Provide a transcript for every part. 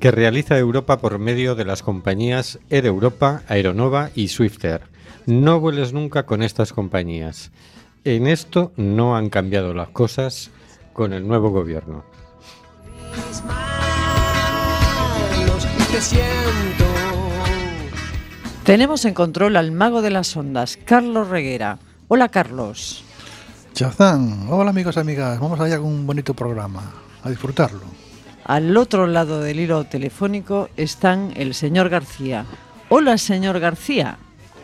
que realiza Europa por medio de las compañías Air Europa, Aeronova y Swifter. No vueles nunca con estas compañías. En esto no han cambiado las cosas con el nuevo gobierno. Tenemos en control al mago de las ondas, Carlos Reguera. Hola Carlos. Chazán, hola amigos y amigas, vamos allá con un bonito programa, a disfrutarlo. Al otro lado del hilo telefónico están el señor García. Hola señor García.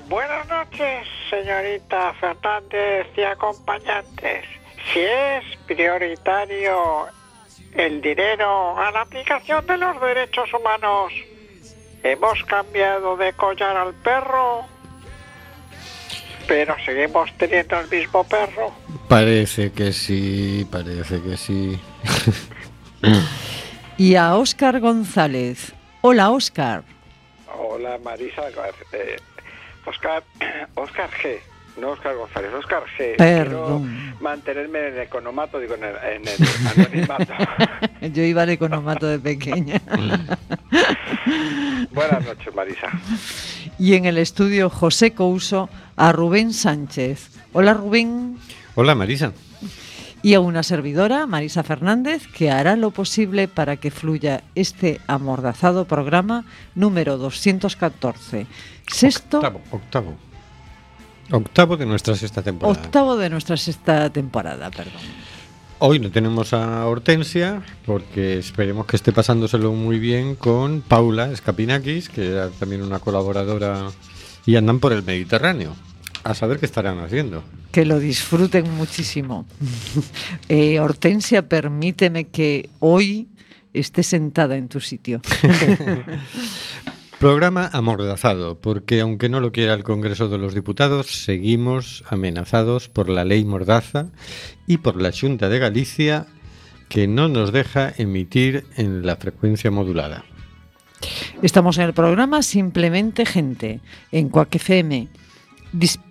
Buenas noches, señorita Fernández y acompañantes. Si es prioritario el dinero a la aplicación de los derechos humanos, hemos cambiado de collar al perro, pero seguimos teniendo el mismo perro. Parece que sí, parece que sí. Y a Óscar González. Hola Óscar. Hola, Marisa. eh, Oscar, Oscar G. No Oscar González, Oscar G. Perdón. Quiero mantenerme en el economato, digo, en el, en el anonimato. Yo iba al economato de pequeña. Buenas noches, Marisa. Y en el estudio José Couso a Rubén Sánchez. Hola Rubén. Hola Marisa. Y a una servidora, Marisa Fernández, que hará lo posible para que fluya este amordazado programa número 214. Sexto, Octavo, octavo. Octavo de nuestra sexta temporada. octavo de nuestra sexta temporada, perdón. Hoy no tenemos a Hortensia porque esperemos que esté pasándoselo muy bien con Paula Escapinakis, que era también una colaboradora y andan por el Mediterráneo. A saber qué estarán haciendo. Que lo disfruten muchísimo. Eh, Hortensia, permíteme que hoy esté sentada en tu sitio. Programa amordazado, porque aunque no lo quiera el Congreso de los Diputados, seguimos amenazados por la ley Mordaza y por la Junta de Galicia, que no nos deja emitir en la frecuencia modulada. Estamos en el programa Simplemente Gente, en Cuac FM,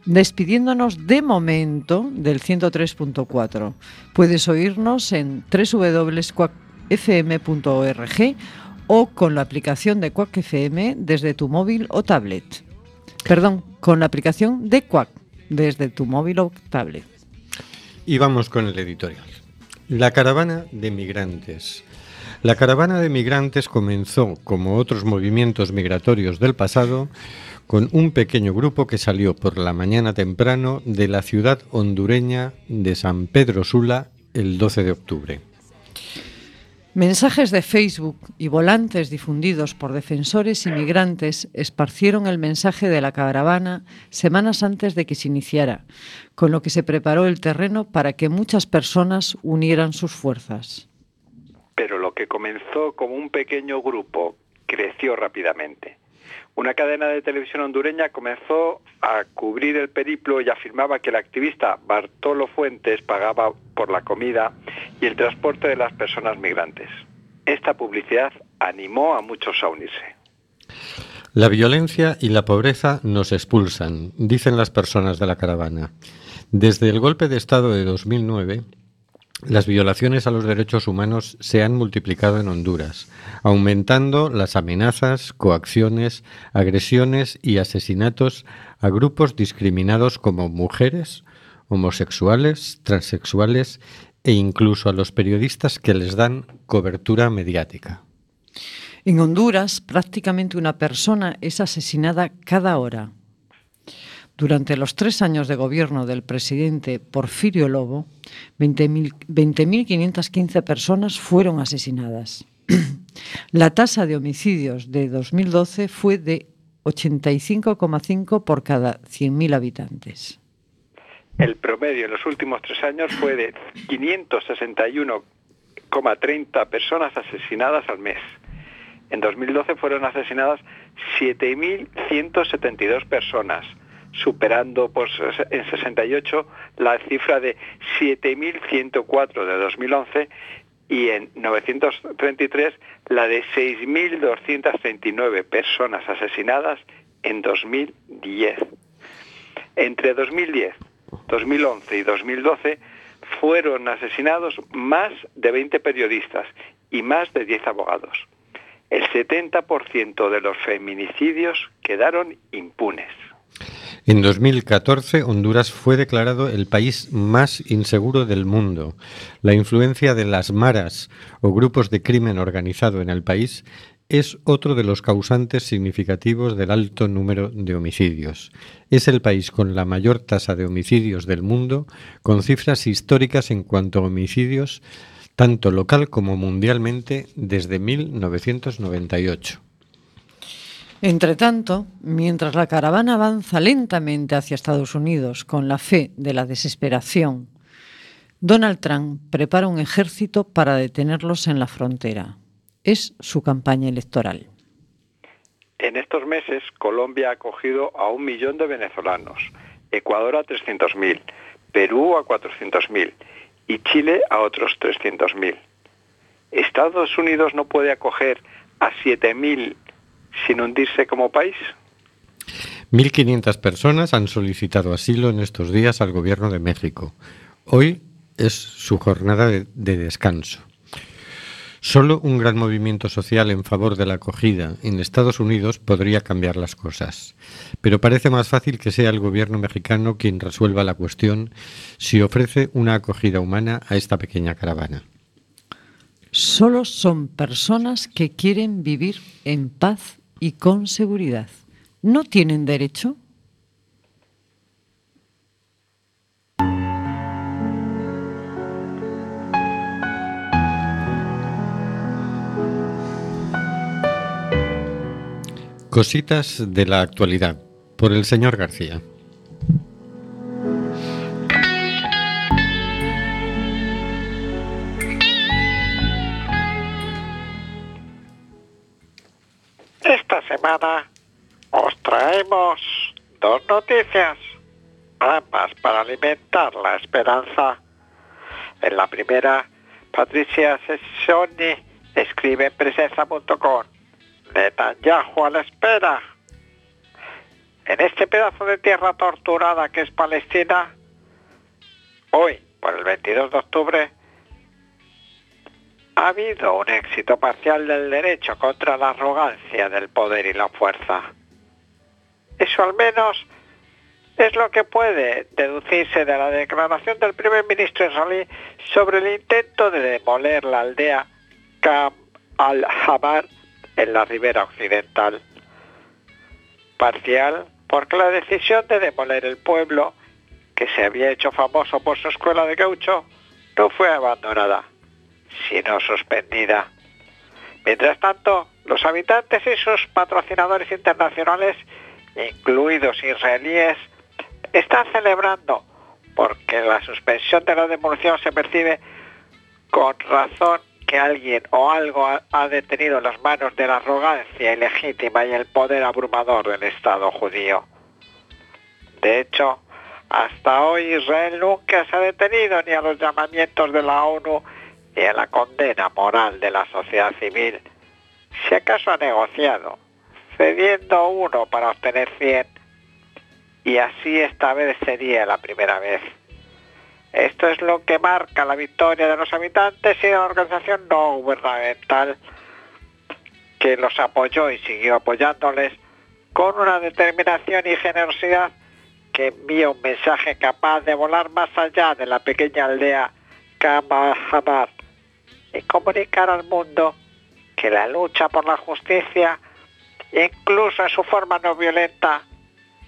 despidiéndonos de momento del 103.4. Puedes oírnos en www.cuacfm.org o con la aplicación de Cuac FM desde tu móvil o tablet. Perdón, con la aplicación de Cuac desde tu móvil o tablet. Y vamos con el editorial. La caravana de migrantes. La caravana de migrantes comenzó, como otros movimientos migratorios del pasado, con un pequeño grupo que salió por la mañana temprano de la ciudad hondureña de San Pedro Sula el 12 de octubre. Mensajes de Facebook y volantes difundidos por defensores inmigrantes esparcieron el mensaje de la caravana semanas antes de que se iniciara, con lo que se preparó el terreno para que muchas personas unieran sus fuerzas. Pero lo que comenzó como un pequeño grupo creció rápidamente. Una cadena de televisión hondureña comenzó a cubrir el periplo y afirmaba que el activista Bartolo Fuentes pagaba por la comida y el transporte de las personas migrantes. Esta publicidad animó a muchos a unirse. La violencia y la pobreza nos expulsan, dicen las personas de la caravana. Desde el golpe de Estado de 2009, las violaciones a los derechos humanos se han multiplicado en Honduras, aumentando las amenazas, coacciones, agresiones y asesinatos a grupos discriminados como mujeres, homosexuales, transexuales e incluso a los periodistas que les dan cobertura mediática. En Honduras, prácticamente una persona es asesinada cada hora. Durante los tres años de gobierno del presidente Porfirio Lobo, 20.000 20.515 personas fueron asesinadas. La tasa de homicidios de 2012 fue de 85,5 por cada 100.000 habitantes. El promedio en los últimos tres años fue de 561,30 personas asesinadas al mes. En 2012 fueron asesinadas 7.172 personas, superando por ses- en 68 la cifra de 7.104 de 2011 y en 933 la de 6.239 personas asesinadas en 2010. Entre 2010, 2011 y 2012 fueron asesinados más de 20 periodistas y más de 10 abogados. El 70% de los feminicidios quedaron impunes. En 2014, Honduras fue declarado el país más inseguro del mundo. La influencia de las maras o grupos de crimen organizado en el país es otro de los causantes significativos del alto número de homicidios. Es el país con la mayor tasa de homicidios del mundo, con cifras históricas en cuanto a homicidios, tanto local como mundialmente, desde 1998. Entre tanto, mientras la caravana avanza lentamente hacia Estados Unidos con la fe de la desesperación, Donald Trump prepara un ejército para detenerlos en la frontera. Es su campaña electoral. En estos meses, Colombia ha acogido a un millón de venezolanos, Ecuador a 300.000, Perú a 400.000 y Chile a otros 300.000. ¿Estados Unidos no puede acoger a 7.000 sin hundirse como país? 1.500 personas han solicitado asilo en estos días al gobierno de México. Hoy es su jornada de, de descanso. Solo un gran movimiento social en favor de la acogida en Estados Unidos podría cambiar las cosas. Pero parece más fácil que sea el gobierno mexicano quien resuelva la cuestión si ofrece una acogida humana a esta pequeña caravana. Solo son personas que quieren vivir en paz y con seguridad. ¿No tienen derecho? Cositas de la actualidad por el señor García. Esta semana os traemos dos noticias, ambas para alimentar la esperanza. En la primera, Patricia Sessoni escribe en presencia.com, Netanyahu a la espera. En este pedazo de tierra torturada que es Palestina, hoy, por el 22 de octubre, ha habido un éxito parcial del derecho contra la arrogancia del poder y la fuerza. Eso al menos es lo que puede deducirse de la declaración del primer ministro israelí sobre el intento de demoler la aldea Kam al-Hamar en la ribera occidental. Parcial porque la decisión de demoler el pueblo, que se había hecho famoso por su escuela de gaucho, no fue abandonada, sino suspendida. Mientras tanto, los habitantes y sus patrocinadores internacionales, incluidos israelíes, están celebrando porque la suspensión de la demolición se percibe con razón que alguien o algo ha, detenido las manos de la arrogancia ilegítima y el poder abrumador del Estado judío. De hecho, hasta hoy Israel nunca se ha detenido ni a los llamamientos de la ONU ni a la condena moral de la sociedad civil. Si acaso ha negociado, cediendo uno para obtener 100, y así esta vez sería la primera vez. Esto es lo que marca la victoria de los habitantes y de la organización no gubernamental que los apoyó y siguió apoyándoles con una determinación y generosidad que envía un mensaje capaz de volar más allá de la pequeña aldea Kamahamar y comunicar al mundo que la lucha por la justicia, incluso en su forma no violenta,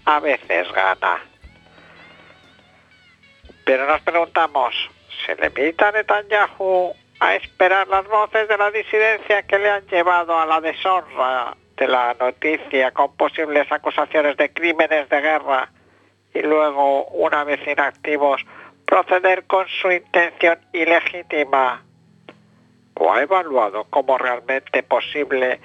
a veces gana. Pero nos preguntamos, ¿se limita Netanyahu a esperar las voces de la disidencia que le han llevado a la deshonra de la noticia con posibles acusaciones de crímenes de guerra y luego, una vez inactivos, proceder con su intención ilegítima? ¿O ha evaluado como realmente posible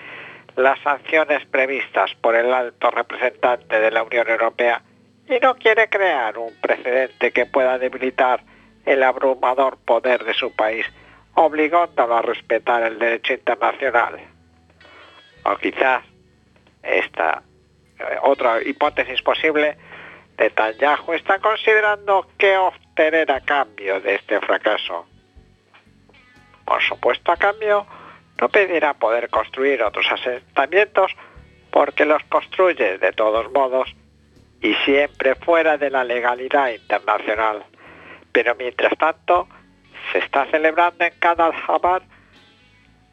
las sanciones previstas por el alto representante de la Unión Europea y no quiere crear un precedente que pueda debilitar el abrumador poder de su país, obligándolo a respetar el derecho internacional. O quizás esta eh, otra hipótesis posible, Netanyahu está considerando qué obtener a cambio de este fracaso. Por supuesto, a cambio, no pedirá poder construir otros asentamientos porque los construye de todos modos y siempre fuera de la legalidad internacional. Pero mientras tanto, se está celebrando en cada Hamad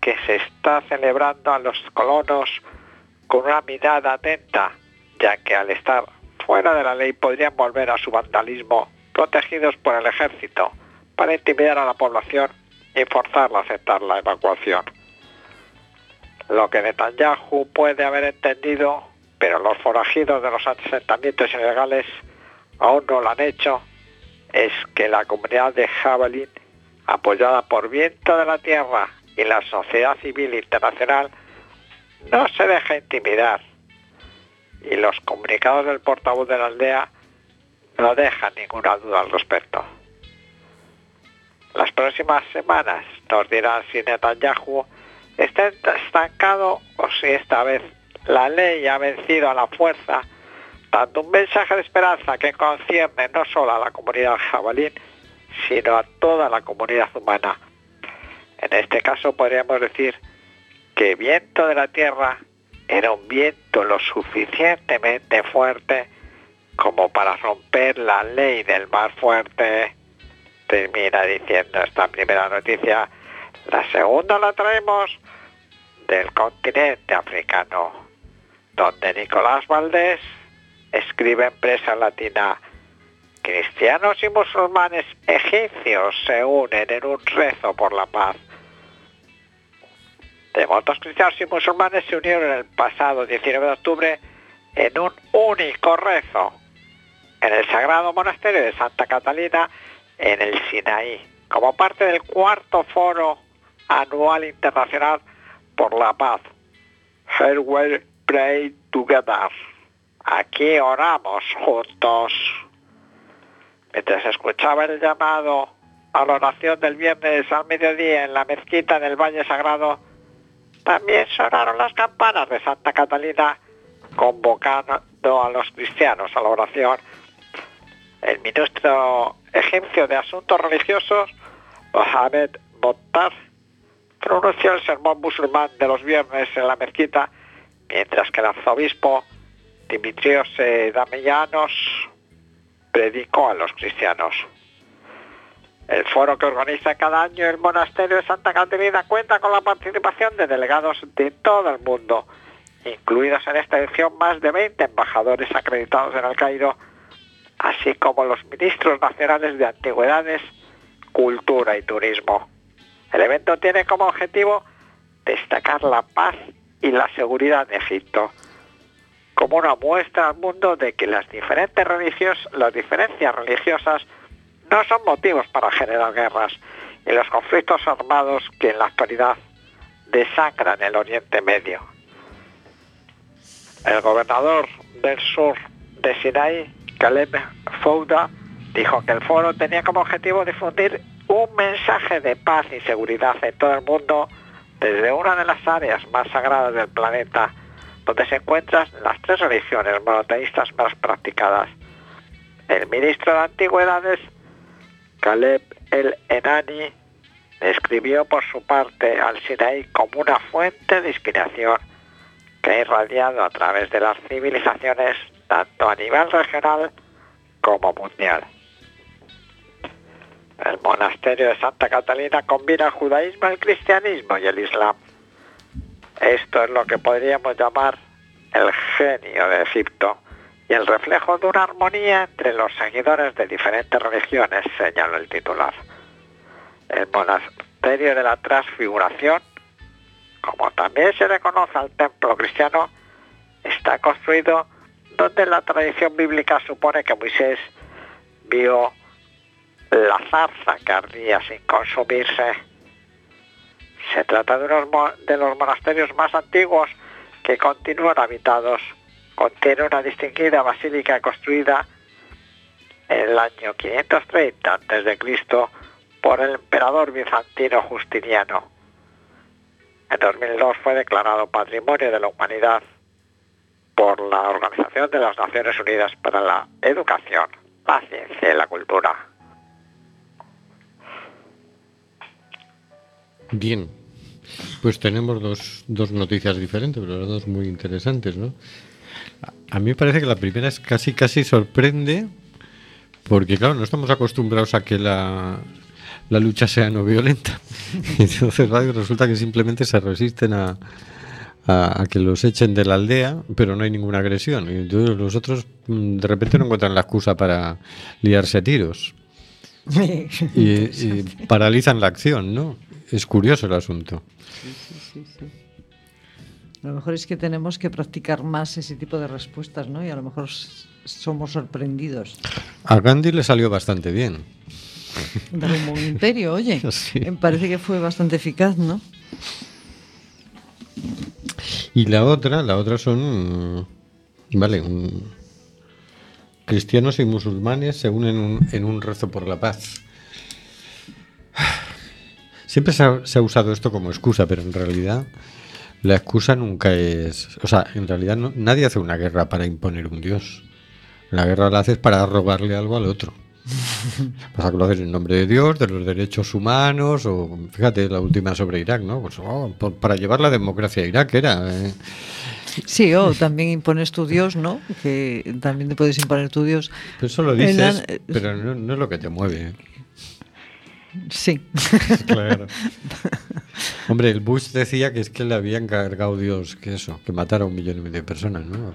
que se está celebrando a los colonos con una mirada atenta, ya que al estar fuera de la ley podrían volver a su vandalismo, protegidos por el ejército, para intimidar a la población y forzarla a aceptar la evacuación. Lo que Netanyahu puede haber entendido pero los forajidos de los asentamientos ilegales aún no lo han hecho, es que la comunidad de Jabalín, apoyada por Viento de la Tierra y la sociedad civil internacional, no se deja intimidar. Y los comunicados del portavoz de la aldea no dejan ninguna duda al respecto. Las próximas semanas nos dirán si Netanyahu está estancado o si esta vez la ley ha vencido a la fuerza, dando un mensaje de esperanza que concierne no solo a la comunidad jabalín, sino a toda la comunidad humana. En este caso podríamos decir que viento de la tierra era un viento lo suficientemente fuerte como para romper la ley del mar fuerte. Termina diciendo esta primera noticia. La segunda la traemos del continente africano donde Nicolás Valdés escribe en prensa latina, cristianos y musulmanes egipcios se unen en un rezo por la paz. Devotos cristianos y musulmanes se unieron el pasado 19 de octubre en un único rezo en el Sagrado Monasterio de Santa Catalina en el Sinaí, como parte del cuarto foro anual internacional por la paz, pray together. Aquí oramos juntos. Mientras escuchaba el llamado a la oración del viernes al mediodía en la mezquita del Valle Sagrado, también sonaron las campanas de Santa Catalina convocando a los cristianos a la oración. El ministro egipcio de Asuntos Religiosos, Mohamed Bottar, pronunció el sermón musulmán de los viernes en la mezquita mientras que el arzobispo Dimitrios Damellanos predicó a los cristianos. El foro que organiza cada año el monasterio de Santa Caterina cuenta con la participación de delegados de todo el mundo, incluidos en esta edición más de 20 embajadores acreditados en el Cairo, así como los ministros nacionales de antigüedades, cultura y turismo. El evento tiene como objetivo destacar la paz y la seguridad de Egipto, como una muestra al mundo de que las diferentes las diferencias religiosas no son motivos para generar guerras y los conflictos armados que en la actualidad desangran el Oriente Medio. El gobernador del sur de Sinai, Caleb Fouda, dijo que el foro tenía como objetivo difundir un mensaje de paz y seguridad en todo el mundo desde una de las áreas más sagradas del planeta, donde se encuentran las tres religiones monoteístas más practicadas. El ministro de Antigüedades, Caleb el Enani describió por su parte al Sinaí como una fuente de inspiración que ha irradiado a través de las civilizaciones tanto a nivel regional como mundial. El monasterio de Santa Catalina combina el judaísmo, el cristianismo y el islam. Esto es lo que podríamos llamar el genio de Egipto y el reflejo de una armonía entre los seguidores de diferentes religiones, señaló el titular. El monasterio de la transfiguración, como también se le conoce al templo cristiano, está construido donde la tradición bíblica supone que Moisés vio la zarza que ardía sin consumirse. Se trata de, unos de los monasterios más antiguos que continúan habitados. Contiene una distinguida basílica construida en el año 530 a.C. por el emperador bizantino Justiniano. En 2002 fue declarado Patrimonio de la Humanidad por la Organización de las Naciones Unidas para la Educación, la Ciencia y la Cultura. Bien. Pues tenemos dos, dos noticias diferentes, pero las dos muy interesantes, ¿no? A- mí me parece que la primera es casi, casi sorprende, porque claro, no estamos acostumbrados a que la, la lucha sea no violenta. Entonces resulta que simplemente se resisten a, a, a que los echen de la aldea, pero no hay ninguna agresión. Y entonces los otros mm, de repente no encuentran la excusa para liarse a tiros. Y, y paralizan la acción, ¿no? Es curioso el asunto. A lo mejor es que tenemos que practicar más ese tipo de respuestas, ¿no? Y a lo mejor somos sorprendidos. A Gandhi le salió bastante bien. Un imperio, oye. Sí. Me parece que fue bastante eficaz, ¿no? Y la otra, la otra son, mm, vale, un- cristianos y musulmanes se unen un- en un rezo por la paz. Siempre se ha, se ha usado esto como excusa, pero en realidad la excusa nunca es, o sea, en realidad no- nadie hace una guerra para imponer un dios. La guerra la haces para robarle algo al otro. Que lo haces en nombre de Dios, de los derechos humanos, o fíjate la última sobre Irak, ¿no? Pues oh, para llevar la democracia a Irak era. eh. Sí, o también impones tu Dios, ¿no? Que también te puedes imponer tu Dios. Pero eso lo dices, la- pero no, no es lo que te mueve. Sí. Claro. Hombre, el Bush decía que es que le había encargado Dios que eso, que matara a un millón y medio de personas, ¿no?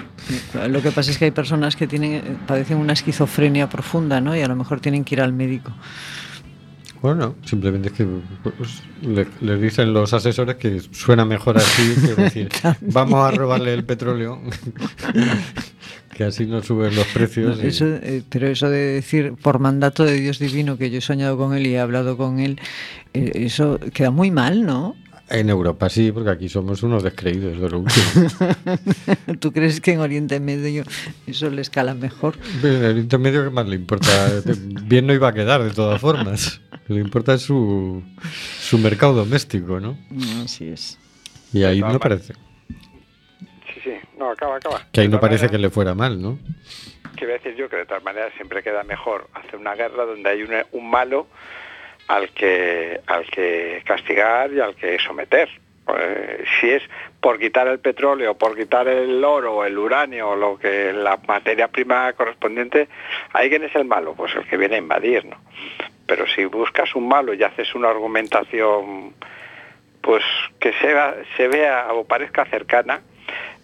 Lo que pasa es que hay personas que tienen, padecen una esquizofrenia profunda, ¿no? Y a lo mejor tienen que ir al médico. Bueno, simplemente es que pues, le, le dicen los asesores que suena mejor así que decir, vamos a robarle el petróleo, que así no suben los precios. y- Eso, eh, pero eso de decir por mandato de Dios divino que yo he soñado con él y he hablado con él, eh, eso queda muy mal, ¿no? En Europa sí, porque aquí somos unos descreídos de lo último. ¿Tú crees que en Oriente Medio eso le escala mejor? En el intermedio, ¿qué más le importa? Bien no iba a quedar, de todas formas. Lo que importa es su, su mercado doméstico, ¿no? Así es. Y ahí no parece. Sí, sí, no, acaba, acaba. Que ahí no parece que le fuera mal, ¿no? Que voy a decir yo que de todas maneras siempre queda mejor hacer una guerra donde hay un, un malo al que al que castigar y al que someter. Eh, si es por quitar el petróleo, por quitar el oro, el uranio, lo que la materia prima correspondiente, ahí quién es el malo, pues el que viene a invadir, ¿no? Pero si buscas un malo y haces una argumentación, pues que se, vea- se vea o parezca cercana,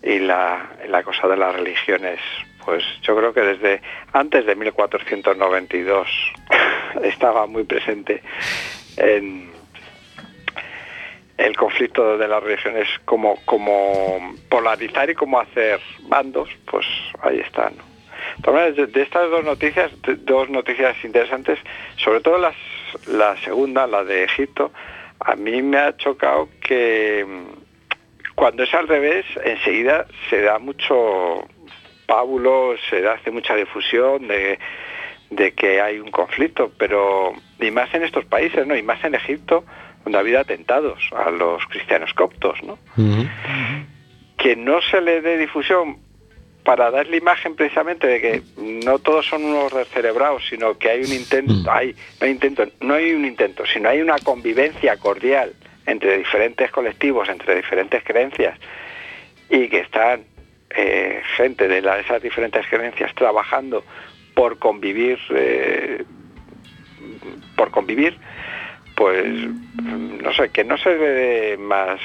y la, la cosa de las religiones, pues yo creo que desde antes de 1492 estaba muy presente en el conflicto de las religiones como, como polarizar y como hacer bandos, pues ahí está. De estas dos noticias, dos noticias interesantes, sobre todo las, la segunda, la de Egipto, a mí me ha chocado que mm, cuando es al revés, enseguida se da mucho pábulo, se hace mucha difusión de, de que hay un conflicto, pero y más en estos países, ¿no? Y más en Egipto, donde ha habido atentados a los cristianos coptos, ¿no? Que no se le dé difusión para dar la imagen precisamente de que no todos son unos descerebrados, sino que hay un intento, Mm. hay, no hay intento, no hay un intento, sino hay una convivencia cordial entre diferentes colectivos, entre diferentes creencias, y que están eh, gente de la- esas diferentes creencias trabajando por convivir, eh, por convivir, pues no sé, que no se dé más,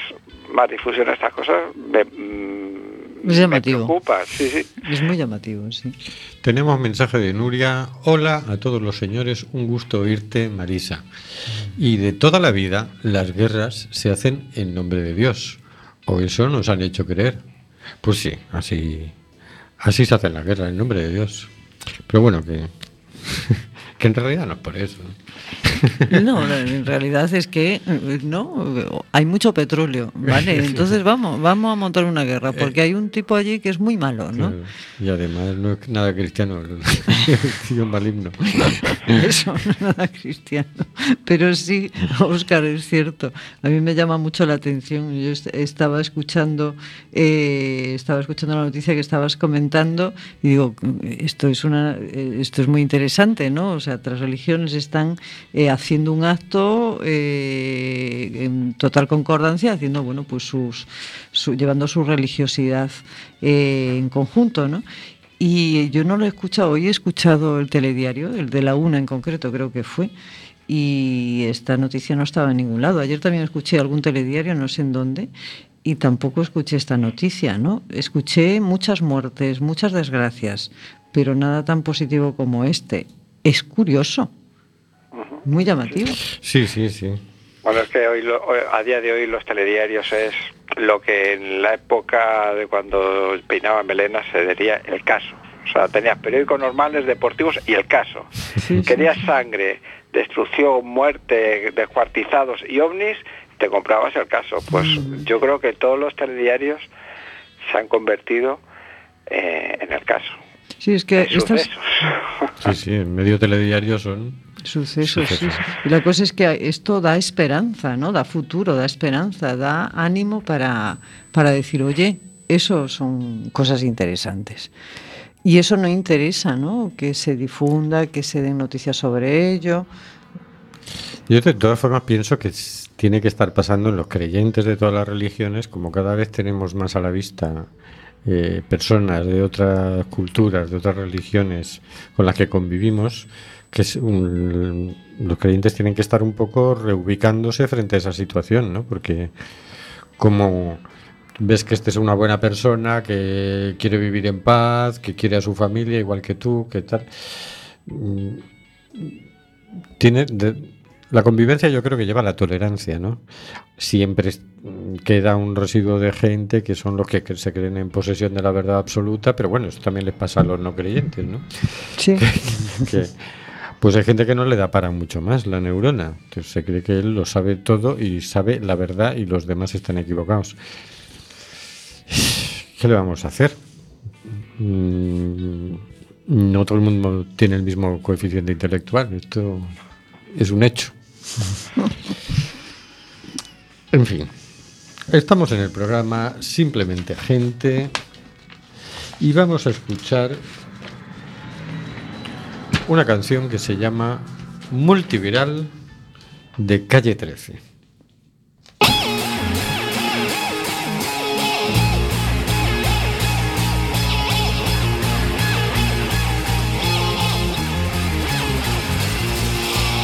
más difusión a estas cosas, me, mm, Es llamativo. me preocupa, sí, sí. Es muy llamativo, sí. Tenemos mensaje de Nuria. Hola a todos los señores, un gusto oírte, Marisa. Y de toda la vida, las guerras se hacen en nombre de Dios. O eso nos han hecho creer. Pues sí, así, así se hacen las guerras, en nombre de Dios. Pero bueno, que, que en realidad no es por eso. ¿no? No, en realidad es que eh, no hay mucho petróleo, ¿vale? Entonces vamos, vamos a montar una guerra porque hay un tipo allí que es muy malo, ¿no? Claro. Y además no es nada cristiano, es un maligno. Eso, no es nada cristiano. Pero sí, Oscar, es cierto. A mí me llama mucho la atención. Yo est- estaba escuchando, eh, estaba escuchando la noticia que estabas comentando y digo, esto es una, eh, esto es muy interesante, ¿no? O sea, otras religiones están eh, haciendo un acto eh, en total concordancia, haciendo, bueno, pues sus, su- llevando su religiosidad eh, en conjunto, ¿no? Y yo no lo he escuchado, hoy he escuchado el telediario, el de la una en concreto creo que fue, y esta noticia no estaba en ningún lado. Ayer también escuché algún telediario, no sé en dónde, y tampoco escuché esta noticia, ¿no? Escuché muchas muertes, muchas desgracias, pero nada tan positivo como este. Es curioso, muy llamativo. Sí, sí, sí. Bueno, es que hoy, lo- hoy- a día de hoy los telediarios es lo que en la época de cuando peinaban melenas se diría el caso. O sea, tenías periódicos normales, deportivos y el caso. Sí, sí. Querías sangre, destrucción, muerte, descuartizados y ovnis, te comprabas el caso. Pues Mm. yo creo que todos los telediarios se han convertido eh, en el caso. Sí, es que estas. Sí, sí, en medio telediario son... Sucesos, sí, Sucesos. sí. Y la cosa es que esto da esperanza, ¿no? Da futuro, da esperanza, da ánimo para, para decir, oye, eso son cosas interesantes. Y eso no interesa, ¿no? Que se difunda, que se den noticias sobre ello. Yo de todas formas pienso que tiene que estar pasando en los creyentes de todas las religiones, como cada vez tenemos más a la vista eh, personas de otras culturas, de otras religiones con las que convivimos, que es un- los creyentes tienen que estar un poco reubicándose frente a esa situación, ¿no? Porque como ves que este es una buena persona, que quiere vivir en paz, que quiere a su familia igual que tú, que tal. mm, tiene de- la convivencia yo creo que lleva a la tolerancia, ¿no? Siempre queda un residuo de gente que son los que se creen en posesión de la verdad absoluta, pero bueno, eso también les pasa a los no creyentes, ¿no? Sí. que pues hay gente que no le da para mucho más la neurona. Se cree que él lo sabe todo y sabe la verdad y los demás están equivocados. ¿Qué le vamos a hacer? Mm, No todo el mundo tiene el mismo coeficiente intelectual. Esto es un hecho. En fin, estamos en el programa Simplemente Gente y vamos a escuchar una canción que se llama Multiviral de Calle 13.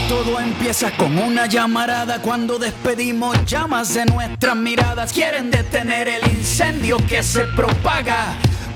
Todo empieza con una llamarada cuando despedimos llamas de nuestras miradas. Quieren detener el incendio que se propaga.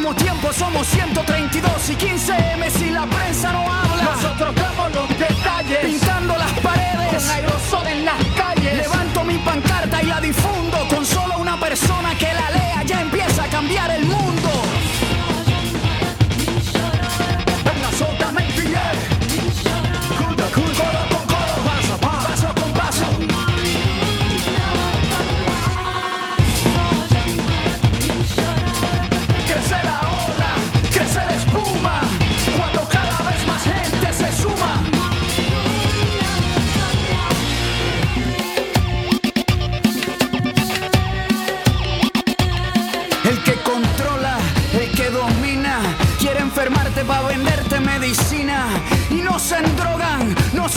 mismo tiempo somos 132 y 15 M si la prensa no habla. Nosotros damos los detalles, pintando las paredes, con aerosol en las calles. Levanto mi pancarta y la difundo con solo una persona que la lea. Ya empieza a cambiar el mundo.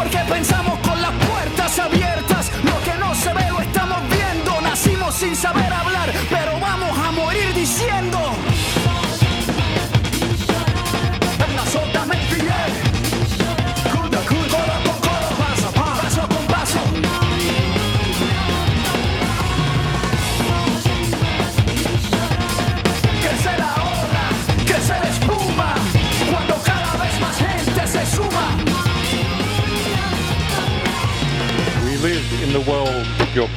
porque pensamos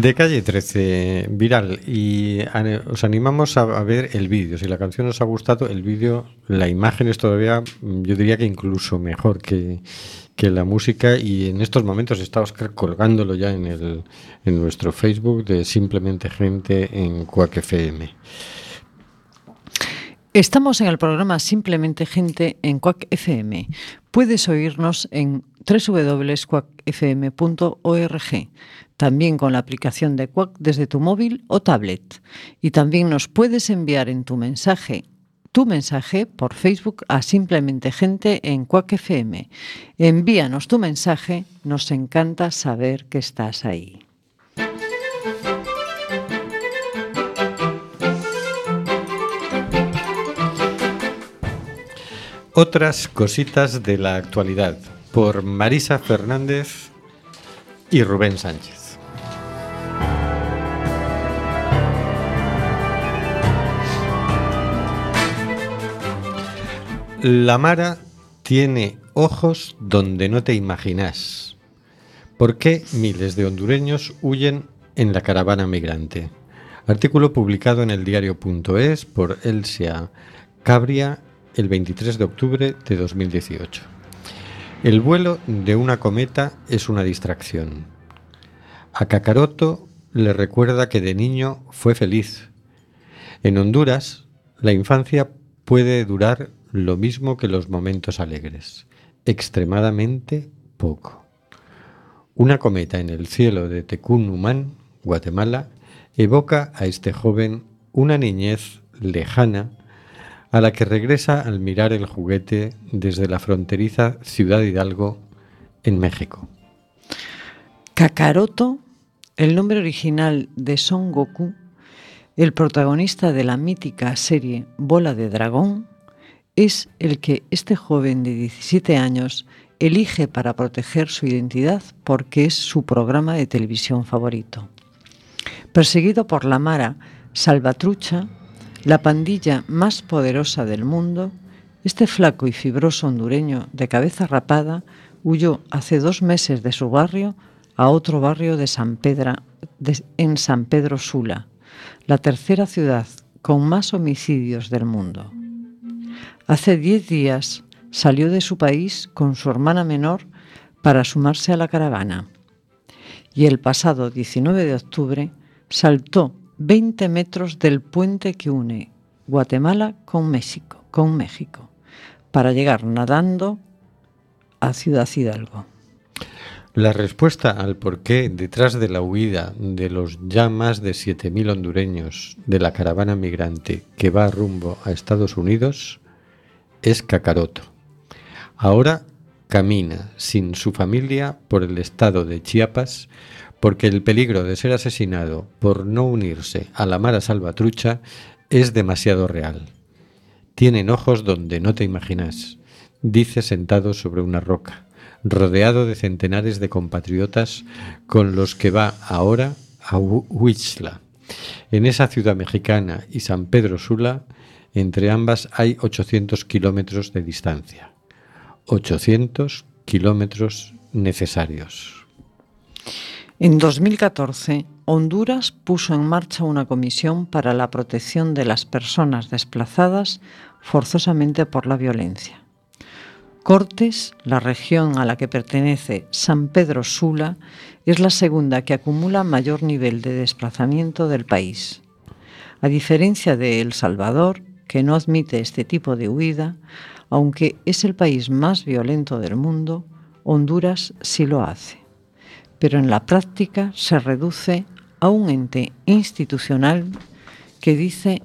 De calle 13, viral. Y os animamos a, a ver el vídeo. Si la canción os ha gustado, el vídeo, la imagen es todavía, mm, yo diría que incluso mejor que, que la música. Y en estos momentos está Oscar colgándolo ya en, el, en nuestro Facebook de Simplemente Gente en Cuac FM. Estamos en el programa Simplemente Gente en Quack FM. Puedes oírnos en www.quackfm.org, también con la aplicación de Quack desde tu móvil o tablet. Y también nos puedes enviar en tu mensaje tu mensaje por Facebook a Simplemente Gente en Quack FM. Envíanos tu mensaje, nos encanta saber que estás ahí. Otras cositas de la actualidad por Marisa Fernández y Rubén Sánchez. La Mara tiene ojos donde no te imaginas. ¿Por qué miles de hondureños huyen en la caravana migrante? Artículo publicado en el diario.es por Elsia Cabria el 23 de octubre de 2018. El vuelo de una cometa es una distracción. A Kakaroto le recuerda que de niño fue feliz. En Honduras, la infancia puede durar lo mismo que los momentos alegres, extremadamente poco. Una cometa en el cielo de Tecunumán, Guatemala, evoca a este joven una niñez lejana a la que regresa al mirar el juguete desde la fronteriza Ciudad Hidalgo en México. Kakaroto, el nombre original de Son Goku, el protagonista de la mítica serie Bola de Dragón, es el que este joven de 17 años elige para proteger su identidad porque es su programa de televisión favorito. Perseguido por la Mara Salvatrucha, la pandilla más poderosa del mundo, este flaco y fibroso hondureño de cabeza rapada huyó hace dos meses de su barrio a otro barrio de San Pedro, en San Pedro Sula, la tercera ciudad con más homicidios del mundo. Hace diez días salió de su país con su hermana menor para sumarse a la caravana. y el pasado 19 de octubre saltó 20 metros del puente que une Guatemala con México, con México para llegar nadando a Ciudad Hidalgo. La respuesta al porqué detrás de la huida de los ya más de 7.000 hondureños de la caravana migrante que va rumbo a Estados Unidos es Cacaroto. Ahora camina sin su familia por el estado de Chiapas porque el peligro de ser asesinado por no unirse a la Mara Salvatrucha es demasiado real. Tienen ojos donde no te imaginas, dice sentado sobre una roca, rodeado de centenares de compatriotas con los que va ahora a Hu- Huixla. En esa ciudad mexicana y San Pedro Sula, entre ambas hay 800 kilómetros de distancia. 800 kilómetros necesarios. En 2014, Honduras puso en marcha una comisión para la protección de las personas desplazadas forzosamente por la violencia. Cortes, la región a la que pertenece San Pedro Sula, es la segunda que acumula mayor nivel de desplazamiento del país. A diferencia de El Salvador, que no admite este tipo de huida, aunque es el país más violento del mundo, Honduras sí lo hace pero en la práctica se reduce a un ente institucional que dice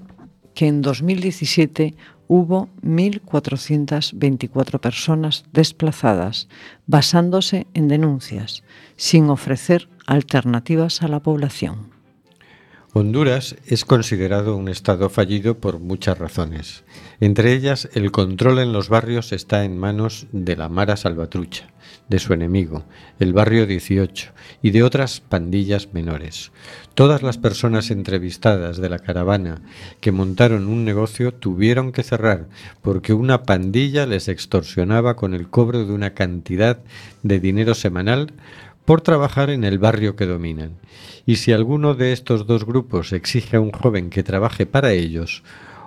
que en 2017 hubo 1.424 personas desplazadas, basándose en denuncias, sin ofrecer alternativas a la población. Honduras es considerado un estado fallido por muchas razones. Entre ellas, el control en los barrios está en manos de la Mara Salvatrucha, de su enemigo, el barrio 18, y de otras pandillas menores. Todas las personas entrevistadas de la caravana que montaron un negocio tuvieron que cerrar porque una pandilla les extorsionaba con el cobro de una cantidad de dinero semanal por trabajar en el barrio que dominan. Y si alguno de estos dos grupos exige a un joven que trabaje para ellos,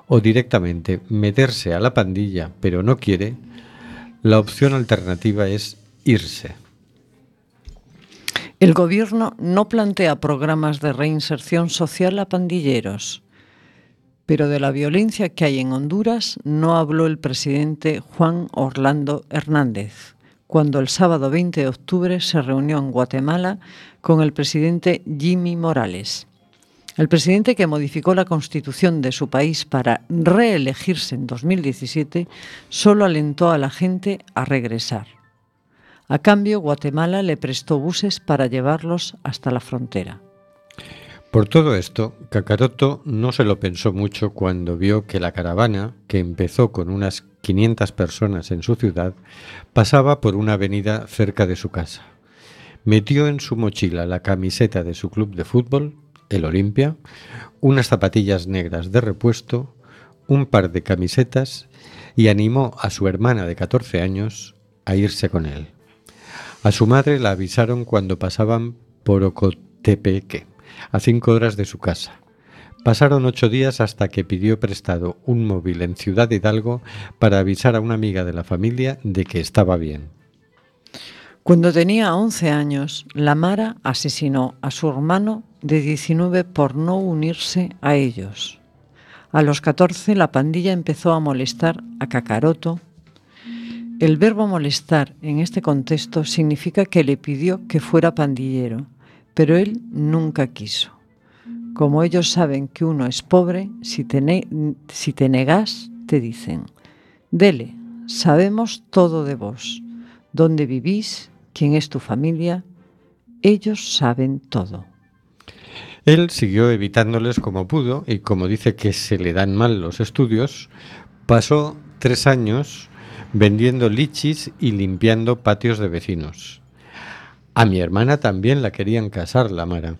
o directamente meterse a la pandilla pero no quiere, la opción alternativa es irse. El gobierno no plantea programas de reinserción social a pandilleros, pero de la violencia que hay en Honduras no habló el presidente Juan Orlando Hernández cuando el sábado 20 de octubre se reunió en Guatemala con el presidente Jimmy Morales. El presidente que modificó la constitución de su país para reelegirse en 2017 solo alentó a la gente a regresar. A cambio, Guatemala le prestó buses para llevarlos hasta la frontera. Por todo esto, Kakaroto no se lo pensó mucho cuando vio que la caravana, que empezó con unas 500 personas en su ciudad, pasaba por una avenida cerca de su casa. Metió en su mochila la camiseta de su club de fútbol, el Olimpia, unas zapatillas negras de repuesto, un par de camisetas y animó a su hermana de 14 años a irse con él. A su madre la avisaron cuando pasaban por Ocotepeque, a cinco horas de su casa. Pasaron ocho días hasta que pidió prestado un móvil en Ciudad Hidalgo para avisar a una amiga de la familia de que estaba bien. Cuando tenía 11 años, la Mara asesinó a su hermano de 19 por no unirse a ellos. A los 14 la pandilla empezó a molestar a Kakaroto. El verbo molestar en este contexto significa que le pidió que fuera pandillero, pero él nunca quiso. Como ellos saben que uno es pobre, si te, si te negas, te dicen, dele, sabemos todo de vos, dónde vivís, quién es tu familia, ellos saben todo. Él siguió evitándoles como pudo y como dice que se le dan mal los estudios, pasó tres años vendiendo lichis y limpiando patios de vecinos. A mi hermana también la querían casar, la Mara.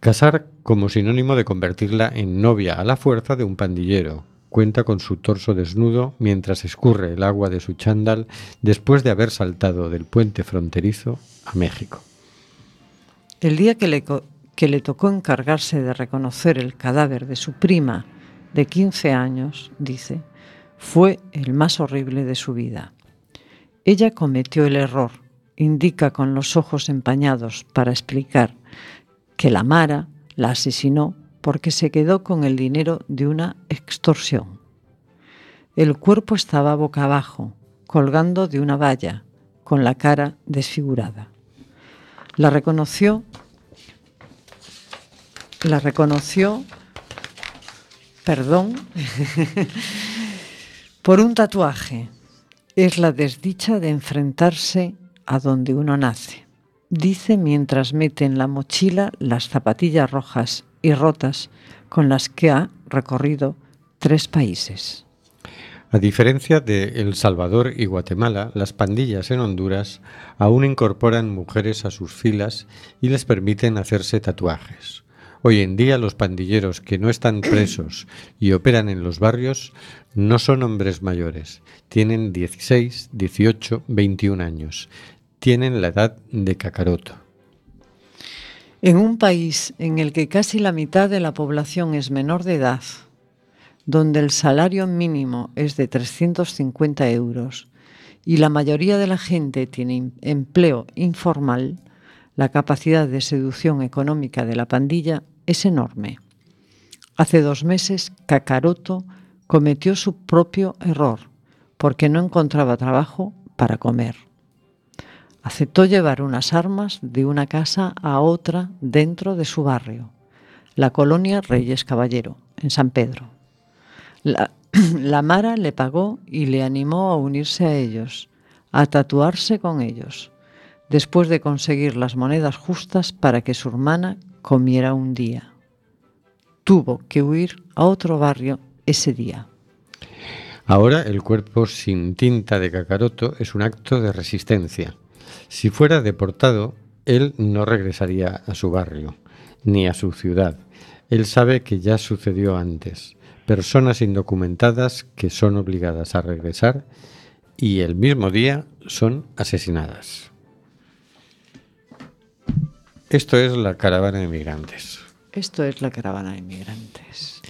Casar como sinónimo de convertirla en novia a la fuerza de un pandillero. Cuenta con su torso desnudo mientras escurre el agua de su chándal después de haber saltado del puente fronterizo a México. El día que le, que le tocó encargarse de reconocer el cadáver de su prima de 15 años, dice, fue el más horrible de su vida. Ella cometió el error indica con los ojos empañados para explicar que la Mara la asesinó porque se quedó con el dinero de una extorsión. El cuerpo estaba boca abajo, colgando de una valla, con la cara desfigurada. La reconoció, la reconoció, perdón, por un tatuaje. Es la desdicha de enfrentarse a donde uno nace. Dice mientras mete en la mochila las zapatillas rojas y rotas con las que ha recorrido tres países. A diferencia de El Salvador y Guatemala, las pandillas en Honduras aún incorporan mujeres a sus filas y les permiten hacerse tatuajes. Hoy en día los pandilleros que no están presos y operan en los barrios no son hombres mayores, tienen 16, 18, 21 años, tienen la edad de Kakaroto. En un país en el que casi la mitad de la población es menor de edad, donde el salario mínimo es de 350 euros y la mayoría de la gente tiene im- empleo informal, la capacidad de seducción económica de la pandilla es enorme. Hace dos meses, Kakaroto cometió su propio error porque no encontraba trabajo para comer. Aceptó llevar unas armas de una casa a otra dentro de su barrio, la colonia Reyes Caballero, en San Pedro. La, la Mara le pagó y le animó a unirse a ellos, a tatuarse con ellos, después de conseguir las monedas justas para que su hermana comiera un día. Tuvo que huir a otro barrio ese día. Ahora el cuerpo sin tinta de Kakaroto es un acto de resistencia. Si fuera deportado, él no regresaría a su barrio, ni a su ciudad. Él sabe que ya sucedió antes. Personas indocumentadas que son obligadas a regresar y el mismo día son asesinadas. Esto es la caravana de migrantes. Esto es la caravana de inmigrantes.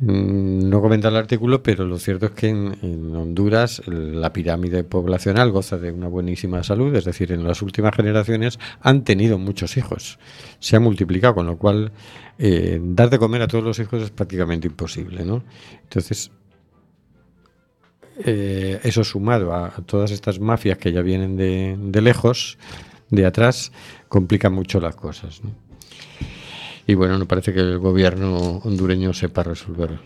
Mm, No comenta el artículo, pero lo cierto es que en, en Honduras la pirámide poblacional goza de una buenísima salud, es decir, en las últimas generaciones han tenido muchos hijos, se ha multiplicado, con lo cual eh, dar de comer a todos los hijos es prácticamente imposible, ¿no? Entonces, eh, eso sumado a, a todas estas mafias que ya vienen de, de lejos, de atrás, complica mucho las cosas, ¿no? Y bueno, no parece que el gobierno hondureño sepa resolver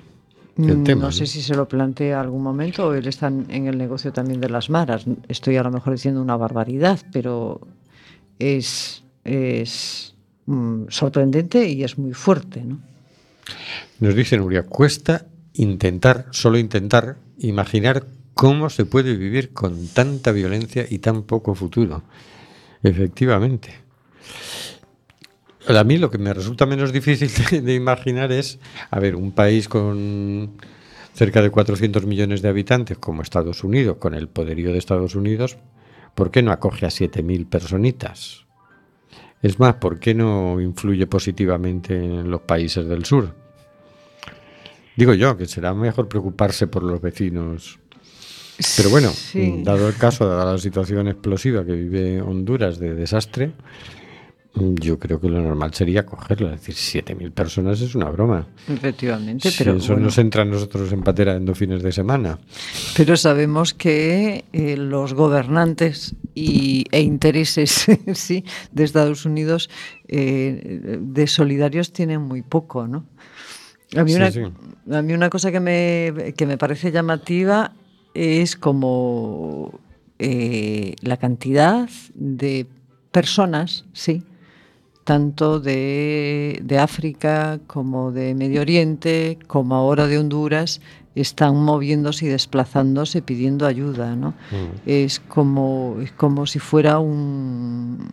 el Mm, tema. no sé si se lo plantea algún momento o él está en en el negocio también de las maras. Estoy a lo mejor diciendo una barbaridad, pero es, es mm, sorprendente y es muy fuerte, ¿no? Nos dice Nuria, cuesta intentar, solo intentar, imaginar cómo se puede vivir con tanta violencia y tan poco futuro. Efectivamente. A mí lo que me resulta menos difícil de, imaginar es, a ver, un país con cerca de 400 millones de habitantes como Estados Unidos, con el poderío de Estados Unidos, ¿por qué no acoge a 7.000 personitas? Es más, ¿por qué no influye positivamente en los países del sur? Digo yo, que será mejor preocuparse por los vecinos. Pero bueno, Sí. dado el caso, dada la situación explosiva que vive Honduras de desastre, yo creo que lo normal sería acogerlo. Es decir, 7.000 personas es una broma. Efectivamente, Si pero, eso bueno, nos entra a nosotros en patera en dos fines de semana. pero sabemos que eh, los gobernantes y, e intereses sí, de Estados Unidos eh, de solidarios tienen muy poco, ¿no? A mí, Sí, una, sí. a mí una cosa que me, que me parece llamativa es como eh, la cantidad de personas, sí, tanto de, de África como de Medio Oriente, como ahora de Honduras, están moviéndose y desplazándose pidiendo ayuda, ¿no? Es como, es como si fuera un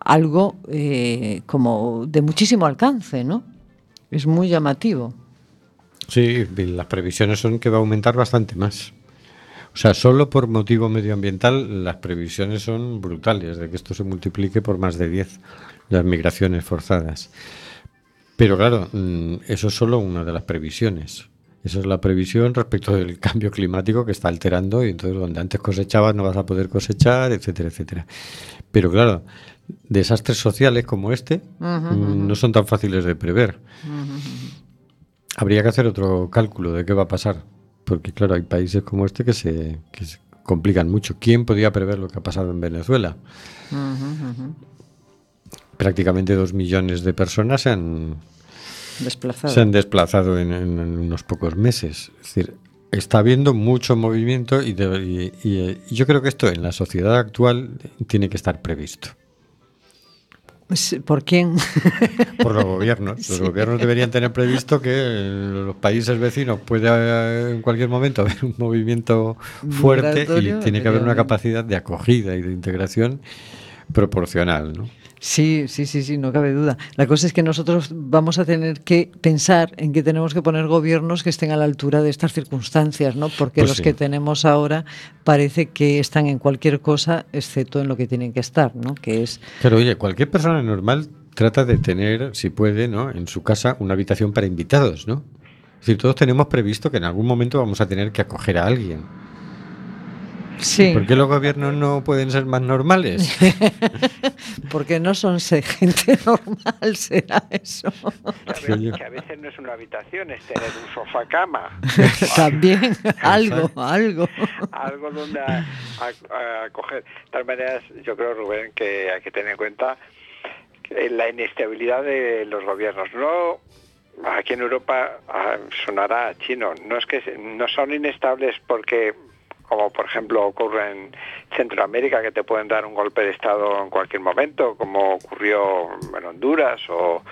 algo eh, como de muchísimo alcance, ¿no? Es muy llamativo. Sí, las previsiones son que va a aumentar bastante más. O sea, solo por motivo medioambiental las previsiones son brutales, de que esto se multiplique por más de 10, las migraciones forzadas. Pero claro, mm, eso es solo una de las previsiones. Esa es la previsión respecto del cambio climático que está alterando y entonces donde antes cosechabas no vas a poder cosechar, etcétera, etcétera. Pero claro, desastres sociales como este mm, no son tan fáciles de prever. Habría que hacer otro cálculo de qué va a pasar, porque claro, hay países como este que se, que se complican mucho. ¿Quién podía prever lo que ha pasado en Venezuela? Prácticamente dos millones de personas se han, Desplazado. se han desplazado en, en- en unos pocos meses. Es decir, está habiendo mucho movimiento y, de- y- y- y yo creo que esto en la sociedad actual tiene que estar previsto. Sí, ¿Por quién? Por los gobiernos. Los gobiernos deberían tener previsto que en los países vecinos puede eh, en cualquier momento haber un movimiento fuerte Migratorio, y tiene que haber una efectivamente. capacidad de acogida y de integración proporcional. ¿no? Sí, sí, sí, sí, no cabe duda. La cosa es que nosotros vamos a tener que pensar en que tenemos que poner gobiernos que estén a la altura de estas circunstancias, ¿no? Porque Pues los sí. que tenemos ahora parece que están en cualquier cosa excepto en lo que tienen que estar, ¿no? Que es Pero oye, cualquier persona normal trata de tener, si puede, ¿no? en su casa una habitación para invitados, ¿no? Es decir, todos tenemos previsto que en algún momento vamos a tener que acoger a alguien. Sí, ¿Por qué los gobiernos no pueden ser más normales? porque no son gente normal, será eso. Que a, que veces no es una habitación, es tener un sofá cama. También algo, algo. algo donde a, a- a coger. De todas maneras, yo creo, Rubén, que hay que tener en cuenta que la inestabilidad de los gobiernos. No, aquí en Europa ah, sonará chino, no es que se- no son inestables porque, como por ejemplo ocurre en Centroamérica, que te pueden dar un golpe de Estado en cualquier momento, como ocurrió en Honduras o,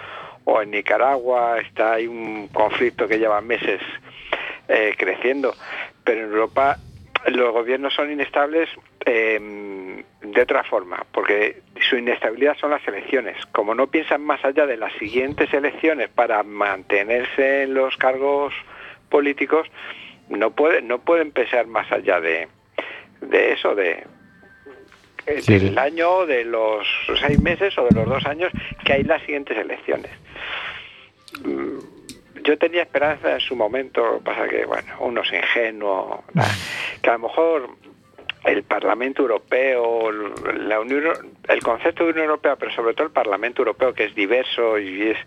en Nicaragua, está hay un conflicto que lleva meses eh, creciendo. Pero en Europa los gobiernos son inestables eh, de otra forma, porque su inestabilidad son las elecciones. Como no piensan más allá de las siguientes elecciones para mantenerse en los cargos políticos, no pueden, no pueden pensar más allá de, de eso, de eh, Sí, del sí. año, de los seis meses o de los dos años que hay las siguientes elecciones yo tenía esperanza en su momento, pasa que, bueno, uno es ingenuo, que a lo mejor el Parlamento Europeo, la Unión, el concepto de Unión Europea, pero sobre todo el Parlamento Europeo, que es diverso y es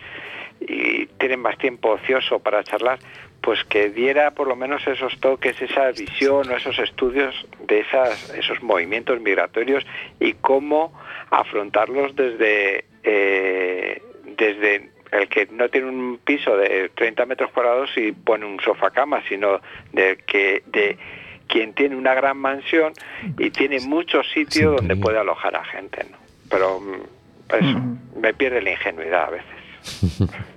y tienen más tiempo ocioso para charlar, pues que diera por lo menos esos toques, esa visión o esos estudios de esas, esos movimientos migratorios y cómo afrontarlos desde, eh, desde el que no tiene un piso de 30 metros cuadrados y pone un sofá cama, sino de que de quien tiene una gran mansión y tiene muchos sitios donde puede alojar a gente, ¿no? Pero mm, eso, me pierde la ingenuidad a veces.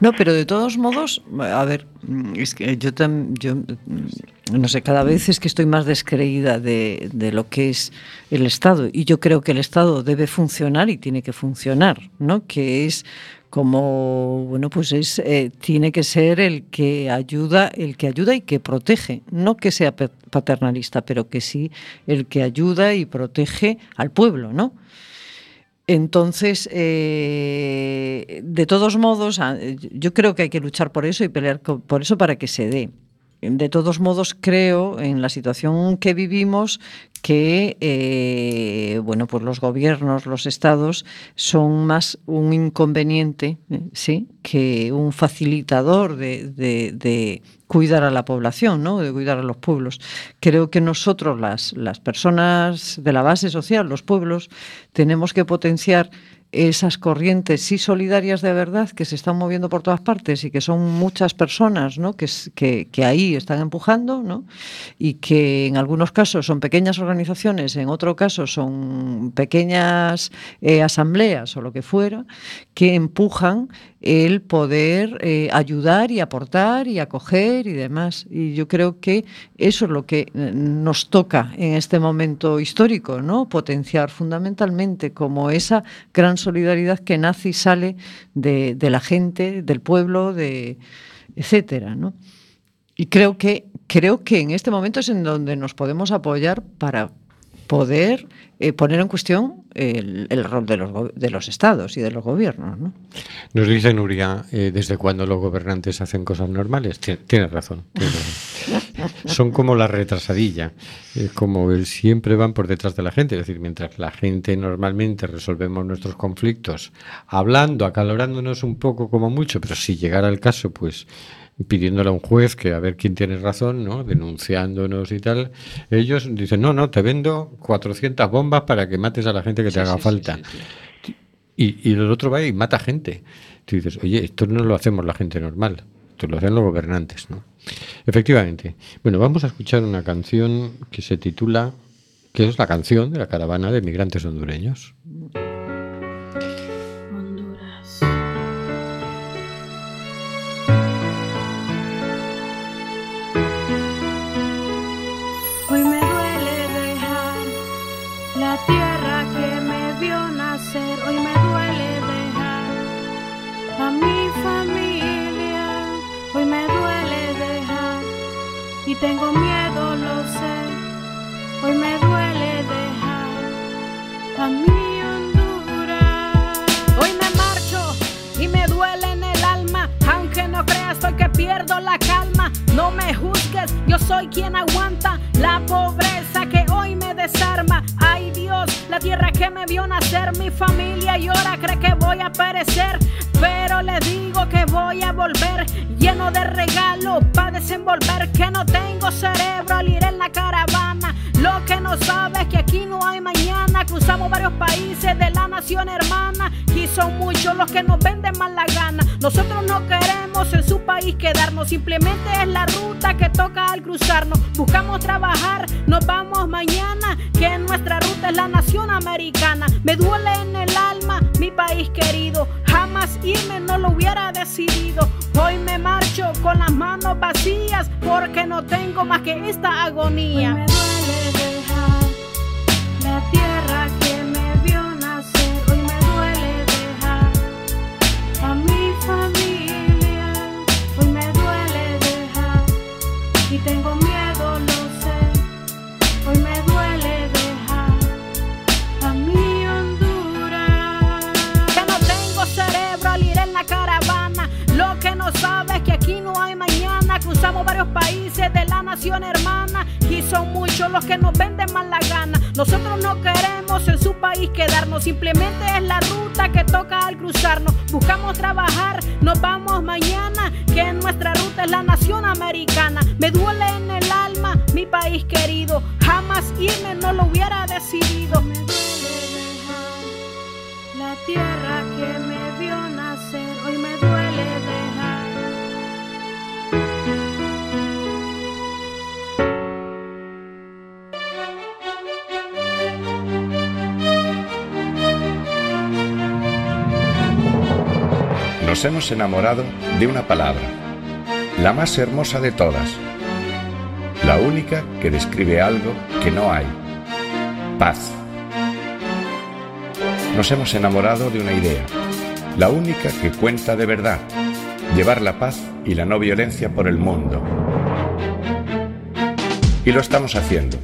No, pero de todos modos, a ver, es que yo, tam- yo no sé, cada vez es que estoy más descreída de, de lo que es el Estado y yo creo que el Estado debe funcionar y tiene que funcionar, ¿no? Que es como, bueno, pues es, eh, tiene que ser el que ayuda, el que ayuda y que protege, no que sea paternalista, pero que sí el que ayuda y protege al pueblo, ¿no? Entonces, eh, de todos modos, a- yo creo que hay que luchar por eso y pelear por eso para que se dé. De todos modos, creo en la situación que vivimos que eh, bueno, pues los gobiernos, los estados son más un inconveniente, sí, que un facilitador de, de- de cuidar a la población, ¿no? de cuidar a los pueblos. Creo que nosotros, las, las personas de la base social, los pueblos, tenemos que potenciar esas corrientes sí solidarias de verdad que se están moviendo por todas partes y que son muchas personas ¿no? que, que ahí están empujando ¿no? y que en algunos casos son pequeñas organizaciones, en otro caso son pequeñas eh, asambleas o lo que fuera, que empujan el poder eh, ayudar y aportar y acoger y demás. Y yo creo que eso es lo que eh, nos toca en este momento histórico, ¿no? Potenciar fundamentalmente como esa gran solidaridad que nace y sale de, de la gente, del pueblo, de etcétera, ¿no? Y creo que creo que en este momento es en donde nos podemos apoyar para poder eh, poner en cuestión el, el rol de los, de los estados y de los gobiernos. ¿no? Nos dice Nuria, eh, ¿desde cuándo los gobernantes hacen cosas normales? Tien- Tienes razón. tienes razón. Son como la retrasadilla, eh, como el siempre van por detrás de la gente. Es decir, mientras la gente normalmente resolvemos nuestros conflictos hablando, acalorándonos un poco como mucho, pero si llegara el caso, pues pidiéndole a un juez que a ver quién tiene razón, ¿no? denunciándonos y tal, ellos dicen, no, no, te vendo 400 bombas para que mates a la gente que te haga falta. Y, y el otro va y mata gente. Tú dices, oye, esto no lo hacemos la gente normal, esto lo hacen los gobernantes, ¿no? Efectivamente. Bueno, vamos a escuchar una canción que se titula, que es la canción de la caravana de migrantes hondureños. Pierdo la calma. No me juzgues, yo soy quien aguanta la pobreza que hoy me desarma. Ay Dios, la tierra que me vio nacer, mi familia y ahora cree que voy a perecer. Pero le digo que voy a volver lleno de regalos para desenvolver. Que no tengo cerebro al ir en la caravana. Lo que no sabes es que aquí no hay mañana. Cruzamos varios países de la nación hermana. Y son muchos los que nos venden mal la gana. Nosotros no queremos país quedarnos. Simplemente es la ruta que toca al cruzarnos. Buscamos trabajar, nos vamos mañana. Que nuestra ruta es la nación americana. Me duele en el alma mi país querido. Jamás irme no lo hubiera decidido. Hoy me marcho con las manos vacías porque no tengo más que esta agonía. Tengo miedo, lo sé. Hoy me duele dejar a mi Honduras. que no tengo cerebro al ir en la caravana. Lo que no sabes es que aquí no hay mañana. Cruzamos varios países de la nación hermana. Y son muchos los que nos venden mal la gana. Nosotros no queremos en su país quedarnos. Simplemente es la ruta que toca al cruzarnos. Buscamos trabajar, nos vamos mañana. Que nuestra ruta es la nación americana. Me duele en el alma mi país querido. Jamás irme no lo hubiera decidido. Me duele dejar la tierra que me vio nacer. Hoy me duele Nos hemos enamorado de una palabra, la más hermosa de todas, la única que describe algo que no hay, paz. Nos hemos enamorado de una idea, la única que cuenta de verdad, llevar la paz y la no violencia por el mundo. Y lo estamos haciendo,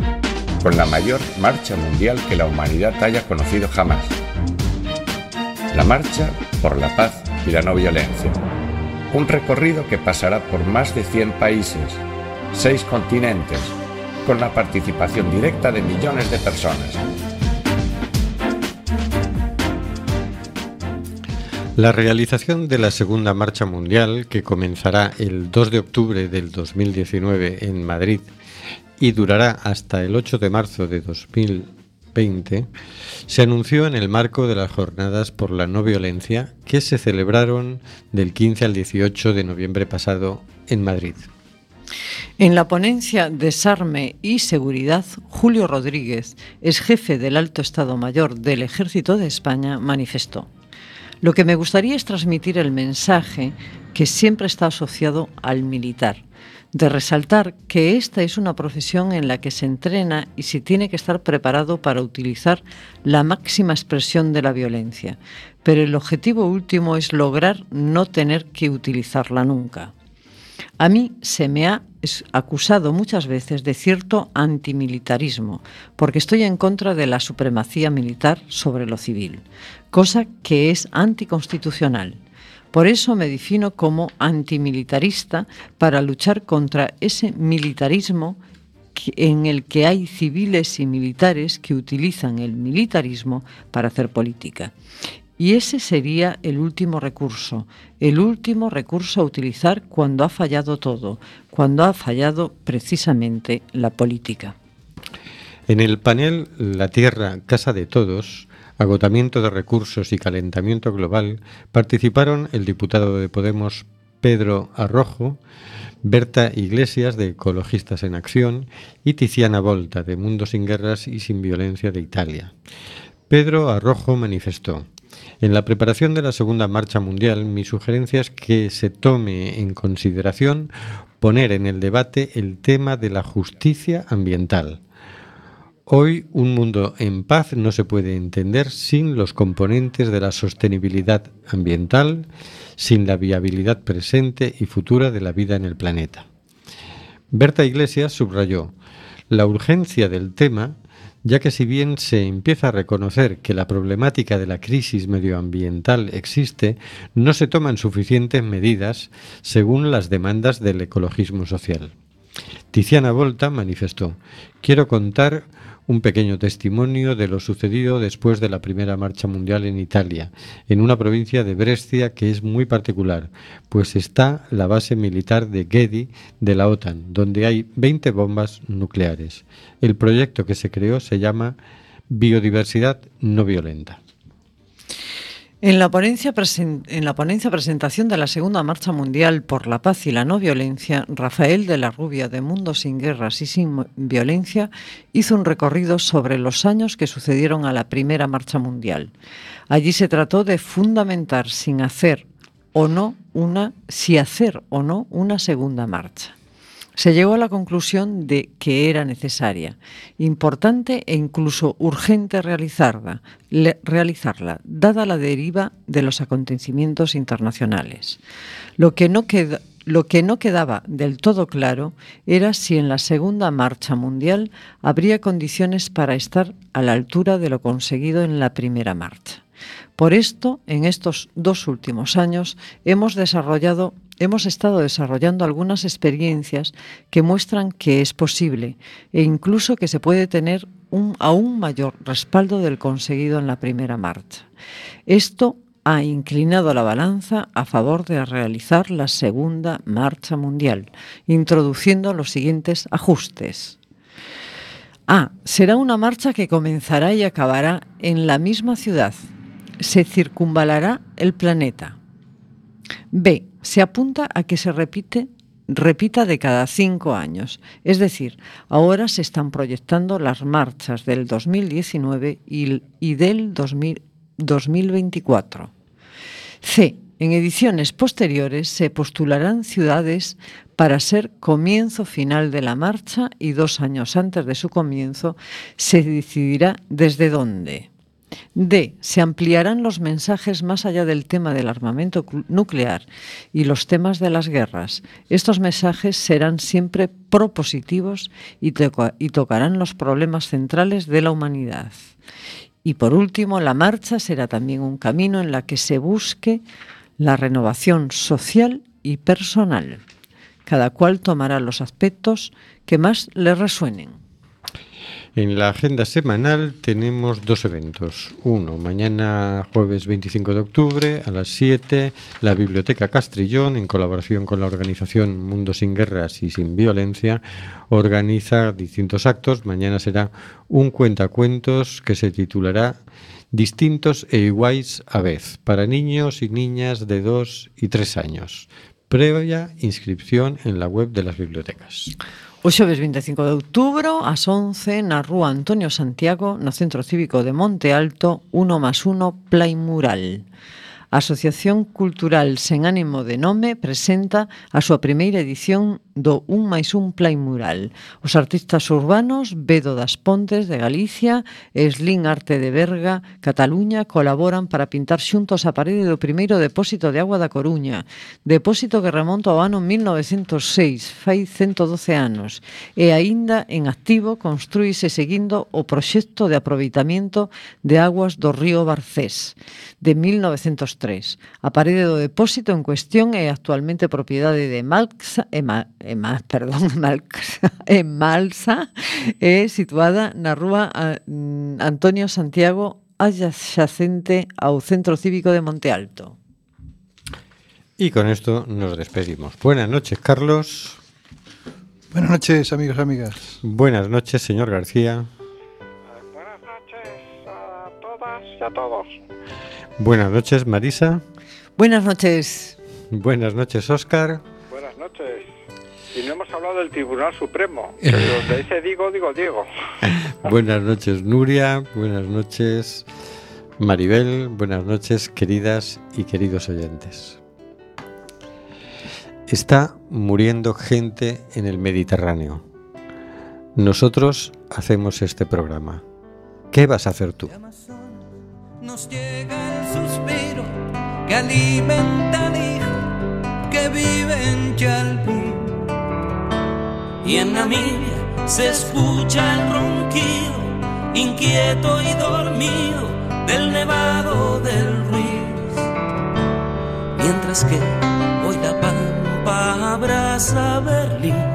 con la mayor marcha mundial que la humanidad haya conocido jamás. La marcha por la paz y la no violencia. Un recorrido que pasará por más de 100 países, 6 continentes, con la participación directa de millones de personas. La realización de la Segunda Marcha Mundial, que comenzará el 2 de octubre del 2019 en Madrid y durará hasta el 8 de marzo de 2020, se anunció en el marco de las Jornadas por la No Violencia que se celebraron del 15 al 18 de noviembre pasado en Madrid. En la ponencia Desarme y Seguridad, Julio Rodríguez, ex jefe del Alto Estado Mayor del Ejército de España, manifestó. Lo que me gustaría es transmitir el mensaje que siempre está asociado al militar, de resaltar que esta es una profesión en la que se entrena y se tiene que estar preparado para utilizar la máxima expresión de la violencia, pero el objetivo último es lograr no tener que utilizarla nunca. A mí se me ha acusado muchas veces de cierto antimilitarismo, porque estoy en contra de la supremacía militar sobre lo civil, cosa que es anticonstitucional. Por eso me defino como antimilitarista para luchar contra ese militarismo en el que hay civiles y militares que utilizan el militarismo para hacer política. Y ese sería el último recurso, el último recurso a utilizar cuando ha fallado todo, cuando ha fallado precisamente la política. En el panel La Tierra, Casa de Todos, agotamiento de recursos y calentamiento global, participaron el diputado de Podemos Pedro Arrojo, Berta Iglesias de Ecologistas en Acción y Tiziana Volta de Mundo sin Guerras y sin Violencia de Italia. Pedro Arrojo manifestó, en la preparación de la Segunda Marcha Mundial, mi sugerencia es que se tome en consideración poner en el debate el tema de la justicia ambiental. Hoy un mundo en paz no se puede entender sin los componentes de la sostenibilidad ambiental, sin la viabilidad presente y futura de la vida en el planeta. Berta Iglesias subrayó la urgencia del tema, ya que si bien se empieza a reconocer que la problemática de la crisis medioambiental existe, no se toman suficientes medidas según las demandas del ecologismo social. Tiziana Volta manifestó, quiero contar un pequeño testimonio de lo sucedido después de la primera marcha mundial en Italia, en una provincia de Brescia que es muy particular, pues está la base militar de Gedi de la OTAN, donde hay 20 bombas nucleares. El proyecto que se creó se llama Biodiversidad no violenta. En la, ponencia presentación de la Segunda Marcha Mundial por la Paz y la No Violencia, Rafael de la Rubia, de Mundo sin Guerras y sin Violencia, hizo un recorrido sobre los años que sucedieron a la Primera Marcha Mundial. Allí se trató de fundamentar sin hacer o no una, si hacer o no una segunda marcha. Se llegó a la conclusión de que era necesaria, importante e incluso urgente realizarla, realizarla, dada la deriva de los acontecimientos internacionales. Lo que no lo que no quedaba del todo claro era si en la segunda marcha mundial habría condiciones para estar a la altura de lo conseguido en la primera marcha. Por esto, en estos dos últimos años hemos desarrollado hemos estado desarrollando algunas experiencias que muestran que es posible e incluso que se puede tener un aún mayor respaldo del conseguido en la primera marcha. Esto ha inclinado la balanza a favor de realizar la segunda marcha mundial, introduciendo los siguientes ajustes. A. Será una marcha que comenzará y acabará en la misma ciudad. Se circunvalará el planeta. B. Se apunta a que se repite, repita de cada cinco años. Es decir, ahora se están proyectando las marchas del 2019 y, del 2000 2024. C. En ediciones posteriores se postularán ciudades para ser comienzo final de la marcha y dos años antes de su comienzo se decidirá desde dónde. D. Se ampliarán los mensajes más allá del tema del armamento nuclear y los temas de las guerras. Estos mensajes serán siempre propositivos y, y tocarán los problemas centrales de la humanidad. Y por último, la marcha será también un camino en la que se busque la renovación social y personal. Cada cual tomará los aspectos que más le resuenen. En la agenda semanal tenemos dos eventos. Uno, mañana jueves 25 de octubre a las 7, la Biblioteca Castrillón, en colaboración con la organización Mundo sin Guerras y Sin Violencia, organiza distintos actos. Mañana será un cuentacuentos que se titulará Distintos e iguais a vez, para niños y niñas de 2 y 3 años. Previa inscripción en la web de las bibliotecas. O xoves 25 de outubro, ás 11, na rúa Antonio Santiago, no Centro Cívico de Monte Alto, 1 más 1 Play Mural. A Asociación Cultural Sen Ánimo de Nome presenta a súa primeira edición do Un máis un Play Mural. Os artistas urbanos Bedo das Pontes de Galicia e Slin Arte de Berga, Cataluña, colaboran para pintar xuntos a parede do primeiro depósito de agua da Coruña, depósito que remonta ao ano 1906, fai 112 anos, e aínda en activo construíse seguindo o proxecto de aproveitamiento de aguas do río Barcés de 1930 1903. A parede do depósito en cuestión é actualmente propiedade de Malxa, e Ma, e Ma, perdón, Malxa, e Malsa é situada na rúa mm, Antonio Santiago adxacente ao Centro Cívico de Monte Alto. Y con esto nos despedimos. Buenas noches, Carlos. Buenas noches, amigos y amigas. Buenas noches, señor García. Buenas noches a todas y a todos. Buenas noches, Marisa. Buenas noches. Buenas noches, Óscar. Buenas noches. Y no hemos hablado del Tribunal Supremo. Pero donde dice digo, digo, Diego. Buenas noches, Nuria. Buenas noches, Maribel. Buenas noches, queridas y queridos oyentes. Está muriendo gente en el Mediterráneo. Nosotros hacemos este programa. ¿Qué vas a hacer tú? Nos llega que alimenta al hijo que vive en Chalpín. Y en Namibia se escucha el ronquido, inquieto y dormido, del nevado del Ruiz. Mientras que hoy la pampa abraza Berlín